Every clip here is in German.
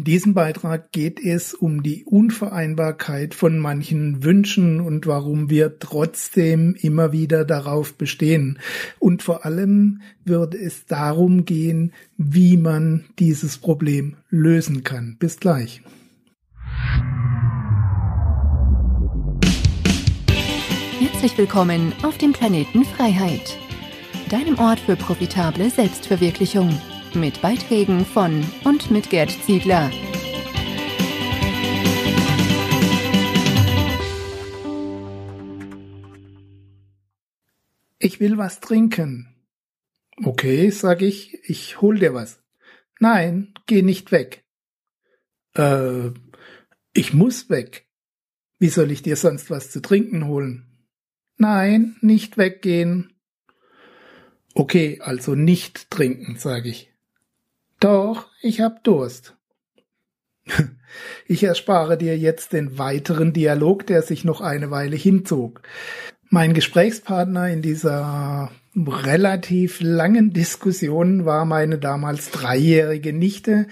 In diesem Beitrag geht es um die Unvereinbarkeit von manchen Wünschen und warum wir trotzdem immer wieder darauf bestehen. Und vor allem wird es darum gehen, wie man dieses Problem lösen kann. Bis gleich. Herzlich willkommen auf dem Planeten Freiheit, deinem Ort für profitable Selbstverwirklichung mit Beiträgen von und mit Gerd Ziegler. Ich will was trinken. Okay, sag ich, ich hol dir was. Nein, geh nicht weg. Äh, ich muss weg. Wie soll ich dir sonst was zu trinken holen? Nein, nicht weggehen. Okay, also nicht trinken, sage ich. Doch, ich hab Durst. Ich erspare dir jetzt den weiteren Dialog, der sich noch eine Weile hinzog. Mein Gesprächspartner in dieser relativ langen Diskussion war meine damals dreijährige Nichte,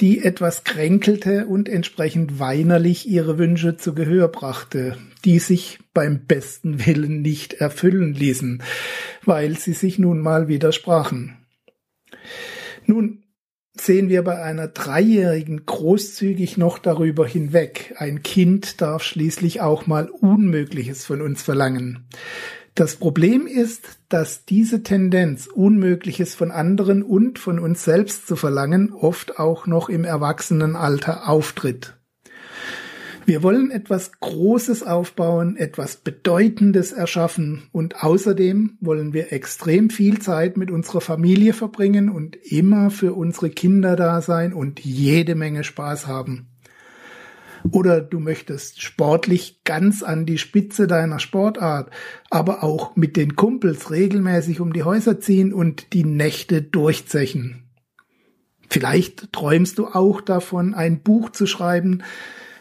die etwas kränkelte und entsprechend weinerlich ihre Wünsche zu Gehör brachte, die sich beim besten Willen nicht erfüllen ließen, weil sie sich nun mal widersprachen. Nun, sehen wir bei einer Dreijährigen großzügig noch darüber hinweg. Ein Kind darf schließlich auch mal Unmögliches von uns verlangen. Das Problem ist, dass diese Tendenz, Unmögliches von anderen und von uns selbst zu verlangen, oft auch noch im Erwachsenenalter auftritt. Wir wollen etwas Großes aufbauen, etwas Bedeutendes erschaffen und außerdem wollen wir extrem viel Zeit mit unserer Familie verbringen und immer für unsere Kinder da sein und jede Menge Spaß haben. Oder du möchtest sportlich ganz an die Spitze deiner Sportart, aber auch mit den Kumpels regelmäßig um die Häuser ziehen und die Nächte durchzechen. Vielleicht träumst du auch davon, ein Buch zu schreiben,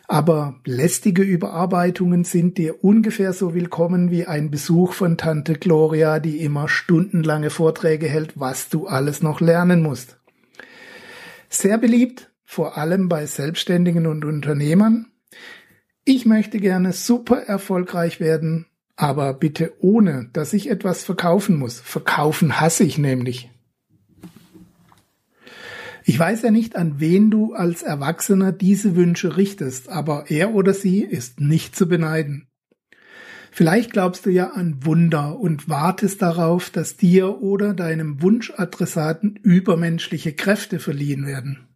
aber lästige Überarbeitungen sind dir ungefähr so willkommen wie ein Besuch von Tante Gloria, die immer stundenlange Vorträge hält, was du alles noch lernen musst. Sehr beliebt, vor allem bei Selbstständigen und Unternehmern. Ich möchte gerne super erfolgreich werden, aber bitte ohne, dass ich etwas verkaufen muss. Verkaufen hasse ich nämlich. Ich weiß ja nicht, an wen du als Erwachsener diese Wünsche richtest, aber er oder sie ist nicht zu beneiden. Vielleicht glaubst du ja an Wunder und wartest darauf, dass dir oder deinem Wunschadressaten übermenschliche Kräfte verliehen werden.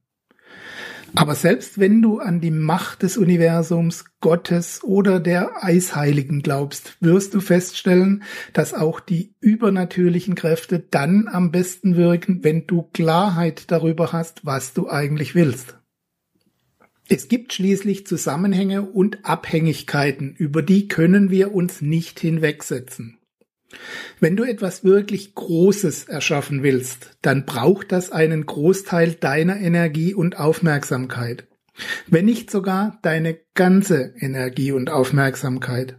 Aber selbst wenn du an die Macht des Universums, Gottes oder der Eisheiligen glaubst, wirst du feststellen, dass auch die übernatürlichen Kräfte dann am besten wirken, wenn du Klarheit darüber hast, was du eigentlich willst. Es gibt schließlich Zusammenhänge und Abhängigkeiten, über die können wir uns nicht hinwegsetzen. Wenn du etwas wirklich Großes erschaffen willst, dann braucht das einen Großteil deiner Energie und Aufmerksamkeit. Wenn nicht sogar deine ganze Energie und Aufmerksamkeit.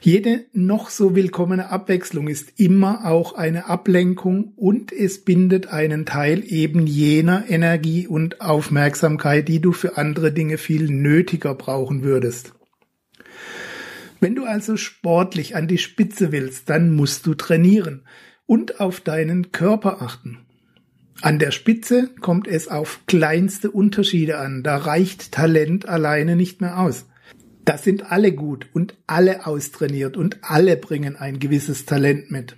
Jede noch so willkommene Abwechslung ist immer auch eine Ablenkung und es bindet einen Teil eben jener Energie und Aufmerksamkeit, die du für andere Dinge viel nötiger brauchen würdest. Wenn du also sportlich an die Spitze willst, dann musst du trainieren und auf deinen Körper achten. An der Spitze kommt es auf kleinste Unterschiede an, da reicht Talent alleine nicht mehr aus. Da sind alle gut und alle austrainiert und alle bringen ein gewisses Talent mit.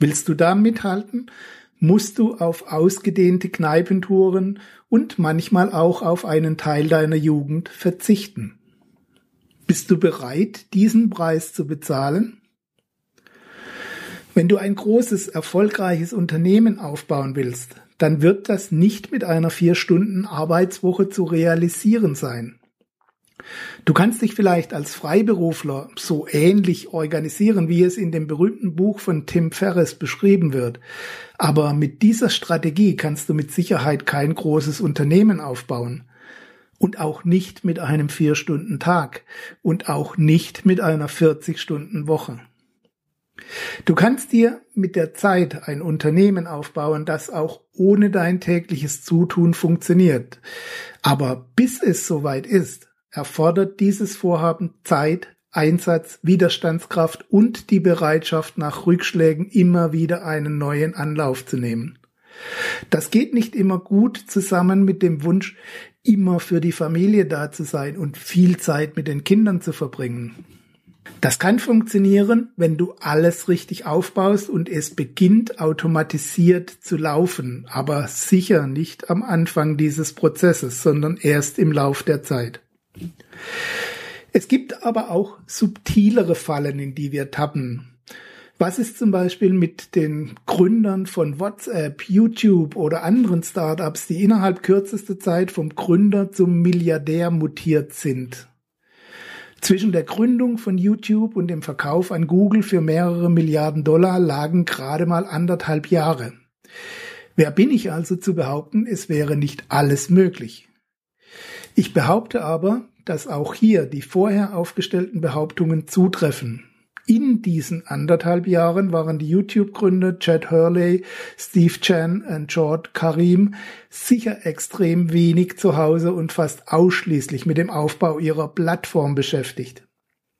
Willst du da mithalten, musst du auf ausgedehnte Kneipentouren und manchmal auch auf einen Teil deiner Jugend verzichten. Bist du bereit, diesen Preis zu bezahlen? Wenn du ein großes, erfolgreiches Unternehmen aufbauen willst, dann wird das nicht mit einer vier Stunden Arbeitswoche zu realisieren sein. Du kannst dich vielleicht als Freiberufler so ähnlich organisieren, wie es in dem berühmten Buch von Tim Ferriss beschrieben wird. Aber mit dieser Strategie kannst du mit Sicherheit kein großes Unternehmen aufbauen und auch nicht mit einem Vier-Stunden-Tag und auch nicht mit einer 40-Stunden-Woche. Du kannst dir mit der Zeit ein Unternehmen aufbauen, das auch ohne dein tägliches Zutun funktioniert. Aber bis es soweit ist, erfordert dieses Vorhaben Zeit, Einsatz, Widerstandskraft und die Bereitschaft, nach Rückschlägen immer wieder einen neuen Anlauf zu nehmen. Das geht nicht immer gut zusammen mit dem Wunsch, immer für die Familie da zu sein und viel Zeit mit den Kindern zu verbringen. Das kann funktionieren, wenn du alles richtig aufbaust und es beginnt automatisiert zu laufen, aber sicher nicht am Anfang dieses Prozesses, sondern erst im Lauf der Zeit. Es gibt aber auch subtilere Fallen, in die wir tappen. Was ist zum Beispiel mit den Gründern von WhatsApp, YouTube oder anderen Startups, die innerhalb kürzester Zeit vom Gründer zum Milliardär mutiert sind? Zwischen der Gründung von YouTube und dem Verkauf an Google für mehrere Milliarden Dollar lagen gerade mal anderthalb Jahre. Wer bin ich also zu behaupten, es wäre nicht alles möglich? Ich behaupte aber, dass auch hier die vorher aufgestellten Behauptungen zutreffen. In diesen anderthalb Jahren waren die YouTube-Gründer Chad Hurley, Steve Chan und George Karim sicher extrem wenig zu Hause und fast ausschließlich mit dem Aufbau ihrer Plattform beschäftigt.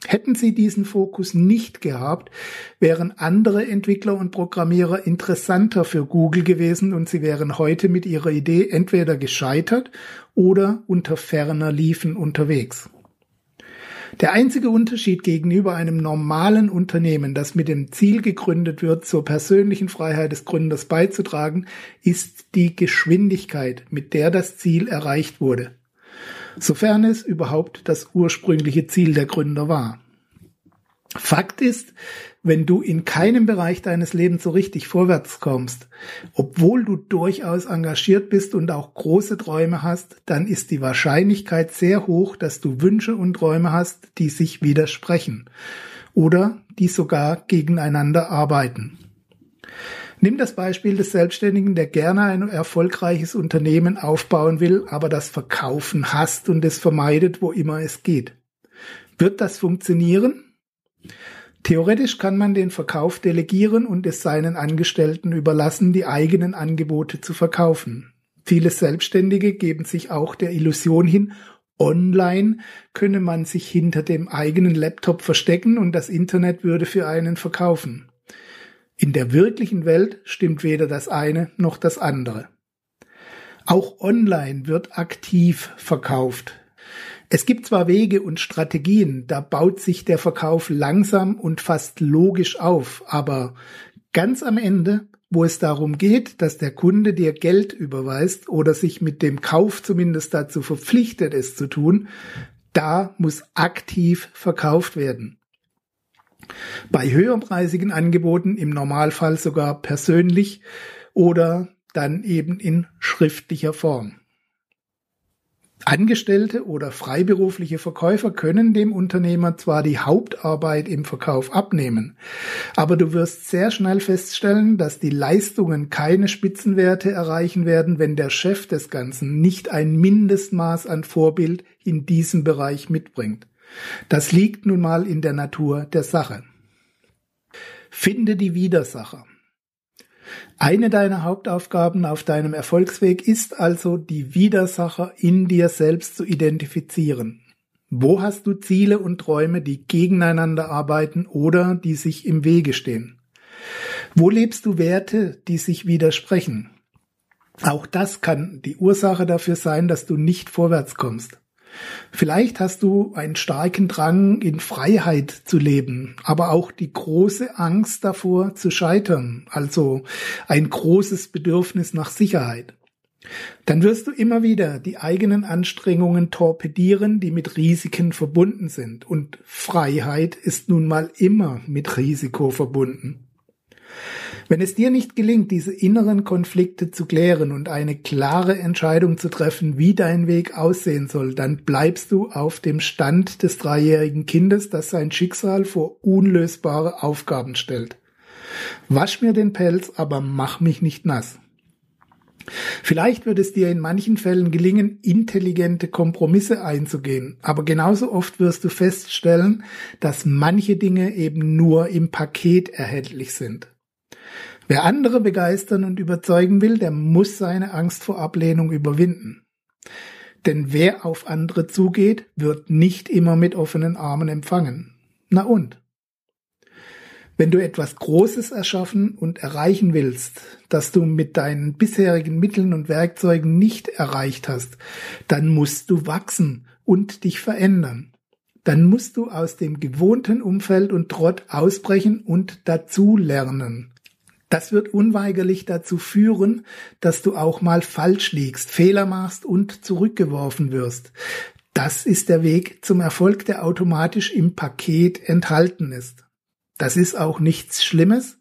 Hätten sie diesen Fokus nicht gehabt, wären andere Entwickler und Programmierer interessanter für Google gewesen und sie wären heute mit ihrer Idee entweder gescheitert oder unter ferner Liefen unterwegs. Der einzige Unterschied gegenüber einem normalen Unternehmen, das mit dem Ziel gegründet wird, zur persönlichen Freiheit des Gründers beizutragen, ist die Geschwindigkeit, mit der das Ziel erreicht wurde. Sofern es überhaupt das ursprüngliche Ziel der Gründer war. Fakt ist, wenn du in keinem Bereich deines Lebens so richtig vorwärts kommst, obwohl du durchaus engagiert bist und auch große Träume hast, dann ist die Wahrscheinlichkeit sehr hoch, dass du Wünsche und Träume hast, die sich widersprechen oder die sogar gegeneinander arbeiten. Nimm das Beispiel des Selbstständigen, der gerne ein erfolgreiches Unternehmen aufbauen will, aber das Verkaufen hasst und es vermeidet, wo immer es geht. Wird das funktionieren? Theoretisch kann man den Verkauf delegieren und es seinen Angestellten überlassen, die eigenen Angebote zu verkaufen. Viele Selbstständige geben sich auch der Illusion hin, online könne man sich hinter dem eigenen Laptop verstecken und das Internet würde für einen verkaufen. In der wirklichen Welt stimmt weder das eine noch das andere. Auch online wird aktiv verkauft. Es gibt zwar Wege und Strategien, da baut sich der Verkauf langsam und fast logisch auf, aber ganz am Ende, wo es darum geht, dass der Kunde dir Geld überweist oder sich mit dem Kauf zumindest dazu verpflichtet, es zu tun, da muss aktiv verkauft werden. Bei höherpreisigen Angeboten im Normalfall sogar persönlich oder dann eben in schriftlicher Form. Angestellte oder freiberufliche Verkäufer können dem Unternehmer zwar die Hauptarbeit im Verkauf abnehmen, aber du wirst sehr schnell feststellen, dass die Leistungen keine Spitzenwerte erreichen werden, wenn der Chef des Ganzen nicht ein Mindestmaß an Vorbild in diesem Bereich mitbringt. Das liegt nun mal in der Natur der Sache. Finde die Widersacher. Eine deiner Hauptaufgaben auf deinem Erfolgsweg ist also, die Widersacher in dir selbst zu identifizieren. Wo hast du Ziele und Träume, die gegeneinander arbeiten oder die sich im Wege stehen? Wo lebst du Werte, die sich widersprechen? Auch das kann die Ursache dafür sein, dass du nicht vorwärts kommst. Vielleicht hast du einen starken Drang, in Freiheit zu leben, aber auch die große Angst davor zu scheitern, also ein großes Bedürfnis nach Sicherheit. Dann wirst du immer wieder die eigenen Anstrengungen torpedieren, die mit Risiken verbunden sind. Und Freiheit ist nun mal immer mit Risiko verbunden. Wenn es dir nicht gelingt, diese inneren Konflikte zu klären und eine klare Entscheidung zu treffen, wie dein Weg aussehen soll, dann bleibst du auf dem Stand des dreijährigen Kindes, das sein Schicksal vor unlösbare Aufgaben stellt. Wasch mir den Pelz, aber mach mich nicht nass. Vielleicht wird es dir in manchen Fällen gelingen, intelligente Kompromisse einzugehen, aber genauso oft wirst du feststellen, dass manche Dinge eben nur im Paket erhältlich sind. Wer andere begeistern und überzeugen will, der muss seine Angst vor Ablehnung überwinden. Denn wer auf andere zugeht, wird nicht immer mit offenen Armen empfangen. Na und? Wenn du etwas Großes erschaffen und erreichen willst, das du mit deinen bisherigen Mitteln und Werkzeugen nicht erreicht hast, dann musst du wachsen und dich verändern. Dann musst du aus dem gewohnten Umfeld und Trott ausbrechen und dazu lernen. Das wird unweigerlich dazu führen, dass du auch mal falsch liegst, Fehler machst und zurückgeworfen wirst. Das ist der Weg zum Erfolg, der automatisch im Paket enthalten ist. Das ist auch nichts Schlimmes.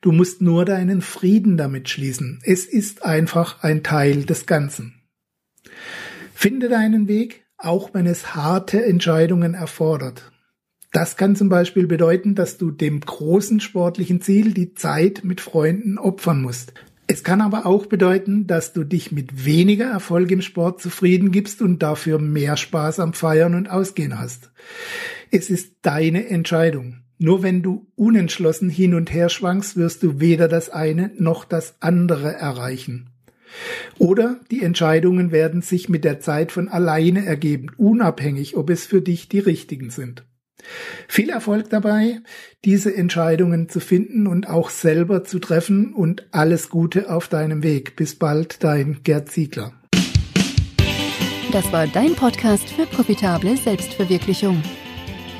Du musst nur deinen Frieden damit schließen. Es ist einfach ein Teil des Ganzen. Finde deinen Weg, auch wenn es harte Entscheidungen erfordert. Das kann zum Beispiel bedeuten, dass du dem großen sportlichen Ziel die Zeit mit Freunden opfern musst. Es kann aber auch bedeuten, dass du dich mit weniger Erfolg im Sport zufrieden gibst und dafür mehr Spaß am Feiern und Ausgehen hast. Es ist deine Entscheidung. Nur wenn du unentschlossen hin und her schwankst, wirst du weder das eine noch das andere erreichen. Oder die Entscheidungen werden sich mit der Zeit von alleine ergeben, unabhängig, ob es für dich die richtigen sind. Viel Erfolg dabei, diese Entscheidungen zu finden und auch selber zu treffen und alles Gute auf deinem Weg. Bis bald, dein Gerd Ziegler. Das war dein Podcast für profitable Selbstverwirklichung.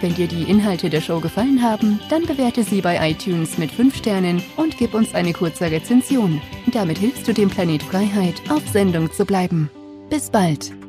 Wenn dir die Inhalte der Show gefallen haben, dann bewerte sie bei iTunes mit 5 Sternen und gib uns eine kurze Rezension. Damit hilfst du dem Planet Freiheit, auf Sendung zu bleiben. Bis bald!